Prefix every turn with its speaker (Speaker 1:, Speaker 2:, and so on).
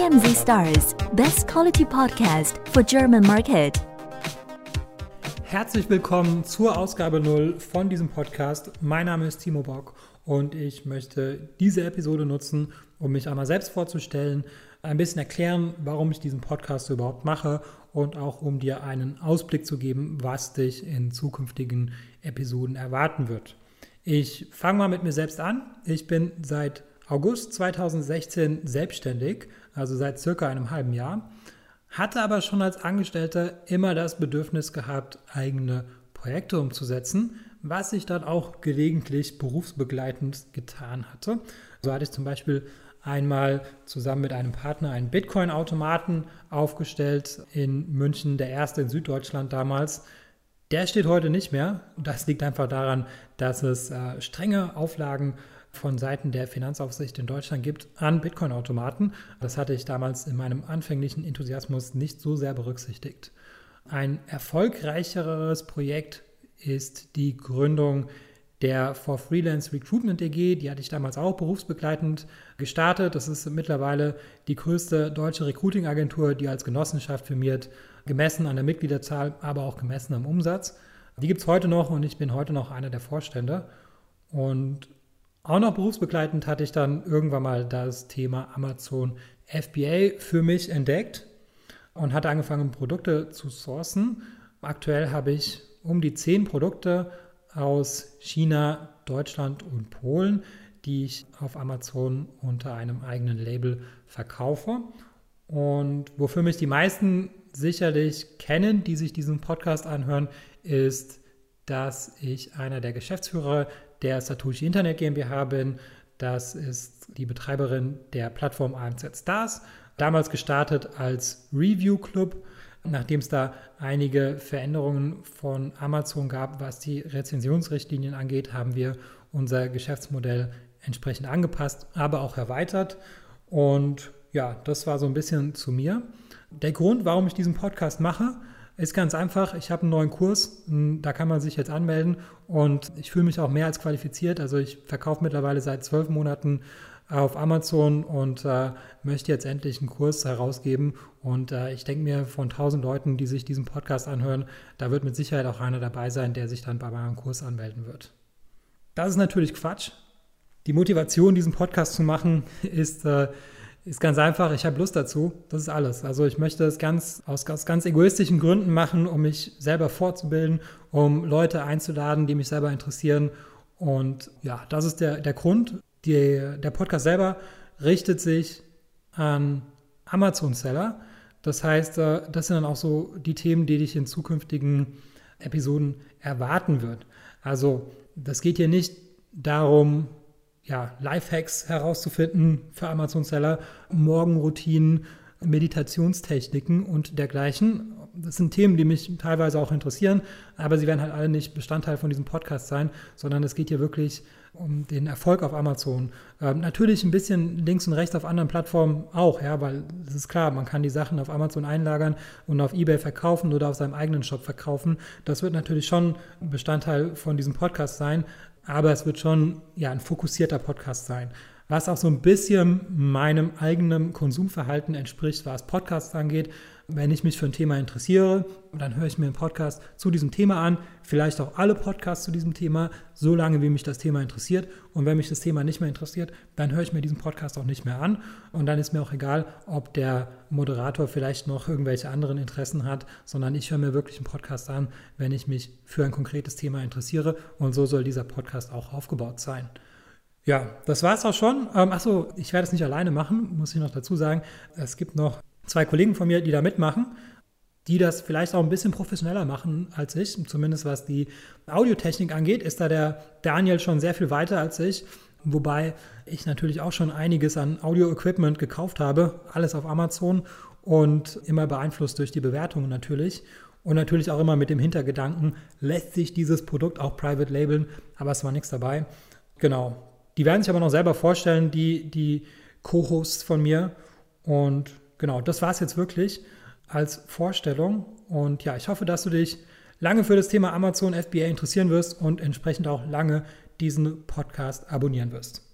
Speaker 1: TMZ Stars, best quality podcast for German market.
Speaker 2: Herzlich willkommen zur Ausgabe 0 von diesem Podcast. Mein Name ist Timo Bock und ich möchte diese Episode nutzen, um mich einmal selbst vorzustellen, ein bisschen erklären, warum ich diesen Podcast überhaupt mache und auch um dir einen Ausblick zu geben, was dich in zukünftigen Episoden erwarten wird. Ich fange mal mit mir selbst an. Ich bin seit August 2016 selbstständig, also seit circa einem halben Jahr, hatte aber schon als Angestellter immer das Bedürfnis gehabt, eigene Projekte umzusetzen, was ich dann auch gelegentlich berufsbegleitend getan hatte. So hatte ich zum Beispiel einmal zusammen mit einem Partner einen Bitcoin-Automaten aufgestellt in München, der erste in Süddeutschland damals. Der steht heute nicht mehr. Das liegt einfach daran, dass es äh, strenge Auflagen von Seiten der Finanzaufsicht in Deutschland gibt an Bitcoin-Automaten. Das hatte ich damals in meinem anfänglichen Enthusiasmus nicht so sehr berücksichtigt. Ein erfolgreicheres Projekt ist die Gründung der For Freelance Recruitment EG, die hatte ich damals auch berufsbegleitend gestartet. Das ist mittlerweile die größte deutsche Recruiting-Agentur, die als Genossenschaft firmiert, gemessen an der Mitgliederzahl, aber auch gemessen am Umsatz. Die gibt es heute noch und ich bin heute noch einer der Vorstände. Und auch noch berufsbegleitend hatte ich dann irgendwann mal das Thema Amazon FBA für mich entdeckt und hatte angefangen, Produkte zu sourcen. Aktuell habe ich um die zehn Produkte aus China, Deutschland und Polen, die ich auf Amazon unter einem eigenen Label verkaufe. Und wofür mich die meisten sicherlich kennen, die sich diesen Podcast anhören, ist, dass ich einer der Geschäftsführer der Satoshi Internet GmbH bin. Das ist die Betreiberin der Plattform AMZ Stars, damals gestartet als Review Club Nachdem es da einige Veränderungen von Amazon gab, was die Rezensionsrichtlinien angeht, haben wir unser Geschäftsmodell entsprechend angepasst, aber auch erweitert. Und ja, das war so ein bisschen zu mir. Der Grund, warum ich diesen Podcast mache, ist ganz einfach. Ich habe einen neuen Kurs, da kann man sich jetzt anmelden und ich fühle mich auch mehr als qualifiziert. Also ich verkaufe mittlerweile seit zwölf Monaten auf Amazon und äh, möchte jetzt endlich einen Kurs herausgeben. Und äh, ich denke mir, von tausend Leuten, die sich diesen Podcast anhören, da wird mit Sicherheit auch einer dabei sein, der sich dann bei meinem Kurs anmelden wird. Das ist natürlich Quatsch. Die Motivation, diesen Podcast zu machen, ist, äh, ist ganz einfach. Ich habe Lust dazu. Das ist alles. Also ich möchte es ganz aus, aus ganz egoistischen Gründen machen, um mich selber fortzubilden, um Leute einzuladen, die mich selber interessieren. Und ja, das ist der, der Grund. Die, der Podcast selber richtet sich an Amazon-Seller. Das heißt, äh, das sind dann auch so die Themen, die dich in zukünftigen Episoden erwarten wird. Also, das geht hier nicht darum, ja, Lifehacks herauszufinden für Amazon-Seller, Morgenroutinen, Meditationstechniken und dergleichen. Das sind Themen, die mich teilweise auch interessieren, aber sie werden halt alle nicht Bestandteil von diesem Podcast sein, sondern es geht hier wirklich um den Erfolg auf Amazon. Ähm, natürlich ein bisschen links und rechts auf anderen Plattformen auch, ja, weil es ist klar, man kann die Sachen auf Amazon einlagern und auf Ebay verkaufen oder auf seinem eigenen Shop verkaufen. Das wird natürlich schon Bestandteil von diesem Podcast sein, aber es wird schon ja, ein fokussierter Podcast sein was auch so ein bisschen meinem eigenen Konsumverhalten entspricht, was Podcasts angeht. Wenn ich mich für ein Thema interessiere, dann höre ich mir einen Podcast zu diesem Thema an, vielleicht auch alle Podcasts zu diesem Thema, so lange wie mich das Thema interessiert. Und wenn mich das Thema nicht mehr interessiert, dann höre ich mir diesen Podcast auch nicht mehr an. Und dann ist mir auch egal, ob der Moderator vielleicht noch irgendwelche anderen Interessen hat, sondern ich höre mir wirklich einen Podcast an, wenn ich mich für ein konkretes Thema interessiere. Und so soll dieser Podcast auch aufgebaut sein. Ja, das war es auch schon. Ähm, achso, ich werde es nicht alleine machen, muss ich noch dazu sagen. Es gibt noch zwei Kollegen von mir, die da mitmachen, die das vielleicht auch ein bisschen professioneller machen als ich. Zumindest was die Audiotechnik angeht, ist da der Daniel schon sehr viel weiter als ich. Wobei ich natürlich auch schon einiges an Audio-Equipment gekauft habe, alles auf Amazon und immer beeinflusst durch die Bewertungen natürlich. Und natürlich auch immer mit dem Hintergedanken, lässt sich dieses Produkt auch private labeln, aber es war nichts dabei. Genau, die werden sich aber noch selber vorstellen, die, die Co-Hosts von mir. Und genau, das war es jetzt wirklich als Vorstellung. Und ja, ich hoffe, dass du dich lange für das Thema Amazon FBA interessieren wirst und entsprechend auch lange diesen Podcast abonnieren wirst.